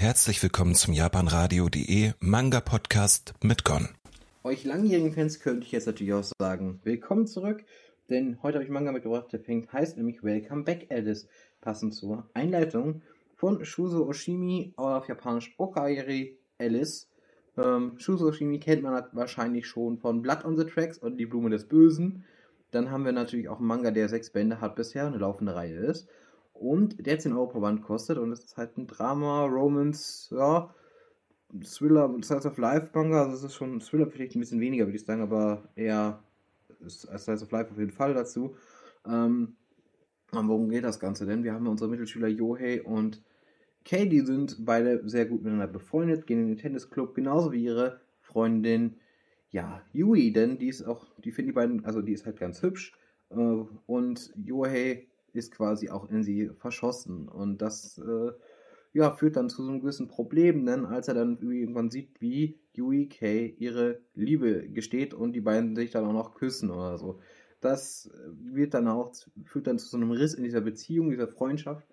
Herzlich willkommen zum japanradio.de Manga Podcast mit Gon. Euch langjährigen Fans könnte ich jetzt natürlich auch sagen, willkommen zurück, denn heute habe ich Manga mitgebracht, der fängt, heißt nämlich Welcome Back Alice, passend zur Einleitung von Shuzo Oshimi auf Japanisch Okaeri Alice. Ähm, Shuzo Oshimi kennt man wahrscheinlich schon von Blood on the Tracks und Die Blume des Bösen. Dann haben wir natürlich auch einen Manga, der sechs Bände hat bisher, eine laufende Reihe ist. Und der 10 Euro pro Band kostet und es ist halt ein Drama, Romance, ja, Thriller, Slice of Life Manga. Also es ist schon Thriller vielleicht ein bisschen weniger, würde ich sagen, aber eher Slice of Life auf jeden Fall dazu. Ähm, worum geht das Ganze denn? Wir haben unsere Mittelschüler Yohei und Kay, die sind beide sehr gut miteinander befreundet, gehen in den Tennisclub, genauso wie ihre Freundin, ja, Yui, denn die ist auch, die finden die beiden, also die ist halt ganz hübsch äh, und Yohei ist quasi auch in sie verschossen und das, äh, ja, führt dann zu so einem gewissen Problem, denn als er dann irgendwann sieht, wie Yui Kay ihre Liebe gesteht und die beiden sich dann auch noch küssen oder so. Das wird dann auch, führt dann zu so einem Riss in dieser Beziehung, dieser Freundschaft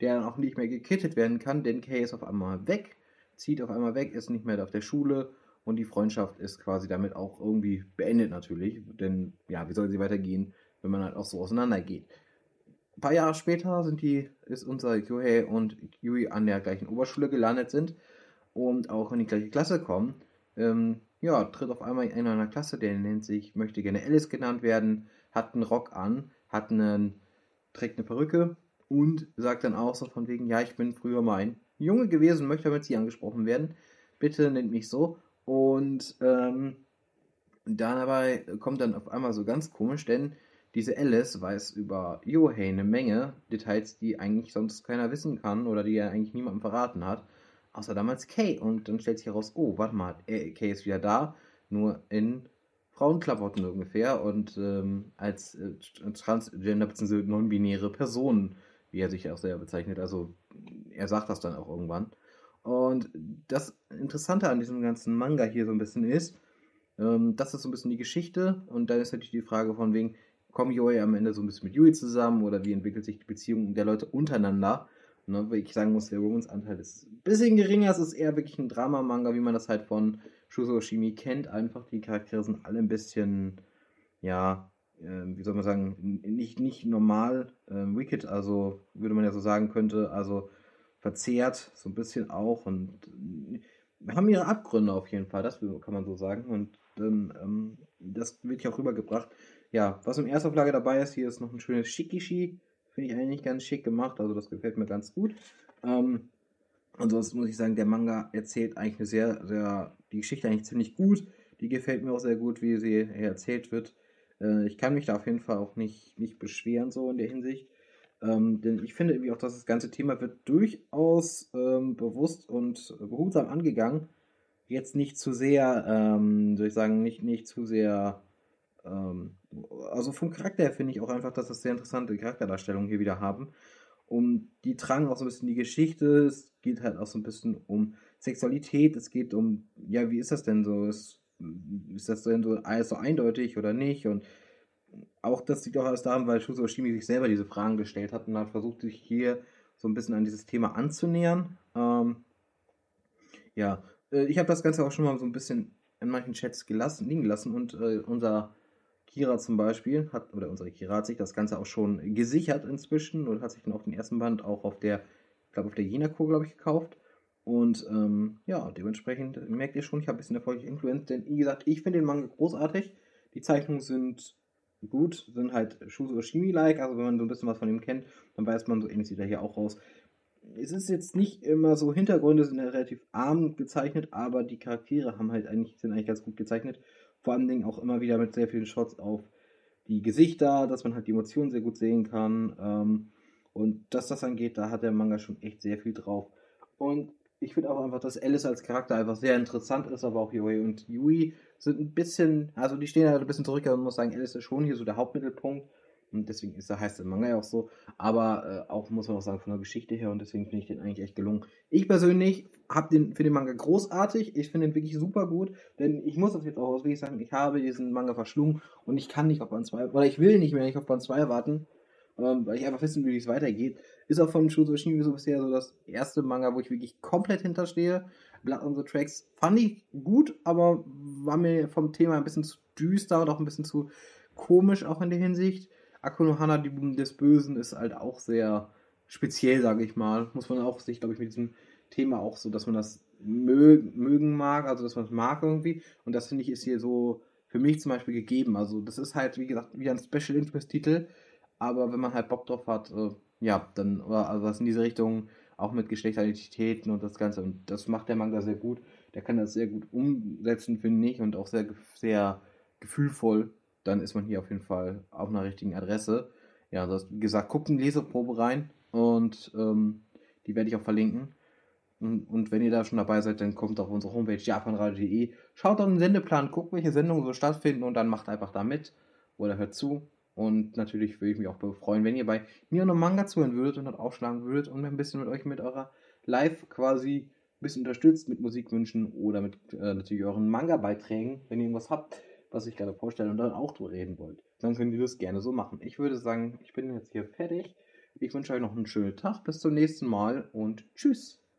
der dann auch nicht mehr gekittet werden kann, denn Kay ist auf einmal weg, zieht auf einmal weg, ist nicht mehr auf der Schule und die Freundschaft ist quasi damit auch irgendwie beendet natürlich, denn ja, wie soll sie weitergehen, wenn man halt auch so auseinandergeht. Ein paar Jahre später sind die, ist unser Yohei und Yui an der gleichen Oberschule gelandet sind und auch in die gleiche Klasse kommen. Ähm, ja, tritt auf einmal in einer Klasse, der nennt sich, möchte gerne Alice genannt werden, hat einen Rock an, hat einen, trägt eine Perücke und sagt dann auch so von wegen, ja, ich bin früher mal ein Junge gewesen, möchte mit sie angesprochen werden. Bitte nennt mich so. Und ähm, dabei kommt dann auf einmal so ganz komisch, denn diese Alice weiß über Yohei eine Menge Details, die eigentlich sonst keiner wissen kann oder die er eigentlich niemandem verraten hat, außer damals Kay. Und dann stellt sich heraus, oh, warte mal, Kay ist wieder da, nur in Frauenklamotten ungefähr und ähm, als äh, Transgender bzw. non-binäre Person wie er sich auch selber bezeichnet. Also er sagt das dann auch irgendwann. Und das Interessante an diesem ganzen Manga hier so ein bisschen ist, ähm, das ist so ein bisschen die Geschichte und dann ist natürlich die Frage von wegen, kommen Yoi am Ende so ein bisschen mit Yui zusammen oder wie entwickelt sich die Beziehung der Leute untereinander? Ne, weil ich sagen muss, der Romance-Anteil ist ein bisschen geringer, es ist eher wirklich ein Drama-Manga, wie man das halt von Shuso Shimi kennt. Einfach die Charaktere sind alle ein bisschen, ja, äh, wie soll man sagen, nicht, nicht normal äh, wicked, also würde man ja so sagen könnte, also verzehrt, so ein bisschen auch und äh, haben ihre Abgründe auf jeden Fall, das kann man so sagen und ähm, das wird hier auch rübergebracht. Ja, was im Erstauflage dabei ist, hier ist noch ein schönes Shikishi, finde ich eigentlich ganz schick gemacht, also das gefällt mir ganz gut. Ähm, ansonsten muss ich sagen, der Manga erzählt eigentlich eine sehr, sehr, die Geschichte eigentlich ziemlich gut. Die gefällt mir auch sehr gut, wie sie erzählt wird. Äh, ich kann mich da auf jeden Fall auch nicht, nicht beschweren, so in der Hinsicht. Ähm, denn ich finde irgendwie auch, dass das ganze Thema wird durchaus ähm, bewusst und behutsam angegangen. Jetzt nicht zu sehr, ähm, soll ich sagen, nicht, nicht zu sehr. Ähm, also vom Charakter her finde ich auch einfach, dass das sehr interessante Charakterdarstellungen hier wieder haben. Und die tragen auch so ein bisschen die Geschichte. Es geht halt auch so ein bisschen um Sexualität. Es geht um, ja, wie ist das denn so? Es ist das denn so alles so eindeutig oder nicht? Und auch das liegt auch alles daran, weil Shuso Oshimi sich selber diese Fragen gestellt hat und hat versucht, sich hier so ein bisschen an dieses Thema anzunähern. Ähm, ja, äh, ich habe das Ganze auch schon mal so ein bisschen in manchen Chats gelassen, liegen gelassen und äh, unser Kira zum Beispiel hat, oder unsere Kira hat sich das Ganze auch schon gesichert inzwischen und hat sich dann auch den ersten Band auch auf der, ich glaube auf der Jena-Kur, glaube ich, gekauft. Und ähm, ja, dementsprechend merkt ihr schon, ich habe ein bisschen erfolgreich Influence, denn wie gesagt, ich finde den Manga großartig. Die Zeichnungen sind gut, sind halt Shuzo Oshimi-like, also wenn man so ein bisschen was von ihm kennt, dann weiß man, so ähnlich sieht er hier auch aus. Es ist jetzt nicht immer so, Hintergründe sind ja relativ arm gezeichnet, aber die Charaktere haben halt eigentlich, sind eigentlich ganz gut gezeichnet. Vor allen Dingen auch immer wieder mit sehr vielen Shots auf die Gesichter, dass man halt die Emotionen sehr gut sehen kann. Ähm, und dass das angeht, da hat der Manga schon echt sehr viel drauf. Und ich finde auch einfach, dass Alice als Charakter einfach sehr interessant ist, aber auch Yui und Yui sind ein bisschen, also die stehen halt ein bisschen zurück, aber man muss sagen, Alice ist schon hier so der Hauptmittelpunkt. Und deswegen ist, heißt der Manga ja auch so. Aber äh, auch, muss man auch sagen, von der Geschichte her. Und deswegen finde ich den eigentlich echt gelungen. Ich persönlich habe den, finde den Manga großartig. Ich finde ihn wirklich super gut. Denn ich muss das jetzt auch auswählen sagen, ich habe diesen Manga verschlungen. Und ich kann nicht auf Band 2, oder ich will nicht mehr nicht auf Band 2 warten. ähm, weil ich einfach wissen will, wie es weitergeht. Ist auch von Shuzo Shimi so bisher so das erste Manga, wo ich wirklich komplett hinterstehe. Blood on the Tracks fand ich gut, aber war mir vom Thema ein bisschen zu düster und auch ein bisschen zu komisch auch in der Hinsicht. Akunohana, die Buben des Bösen, ist halt auch sehr speziell, sage ich mal. Muss man auch sich, glaube ich, mit diesem Thema auch so, dass man das mögen mag, also dass man es mag irgendwie. Und das finde ich ist hier so für mich zum Beispiel gegeben. Also das ist halt, wie gesagt, wie ein Special Interest Titel, aber wenn man halt Bock drauf hat, äh, ja, dann, also was in diese Richtung, auch mit Geschlechteridentitäten und das Ganze. Und das macht der Manga sehr gut. Der kann das sehr gut umsetzen, finde ich, und auch sehr, sehr gefühlvoll. Dann ist man hier auf jeden Fall auf einer richtigen Adresse. Ja, also wie gesagt, guckt in die Leseprobe rein und ähm, die werde ich auch verlinken. Und, und, wenn ihr da schon dabei seid, dann kommt auf unsere Homepage japanradio.de, schaut auf den Sendeplan, guckt, welche Sendungen so stattfinden und dann macht einfach da mit oder hört zu. Und natürlich würde ich mich auch freuen, wenn ihr bei mir noch Manga zuhören würdet und dort aufschlagen würdet und ein bisschen mit euch mit eurer Live quasi ein bisschen unterstützt mit Musikwünschen oder mit äh, natürlich euren Manga-Beiträgen, wenn ihr irgendwas habt, was ich gerade vorstelle und dann auch drüber reden wollt. Dann könnt ihr das gerne so machen. Ich würde sagen, ich bin jetzt hier fertig. Ich wünsche euch noch einen schönen Tag. Bis zum nächsten Mal und tschüss.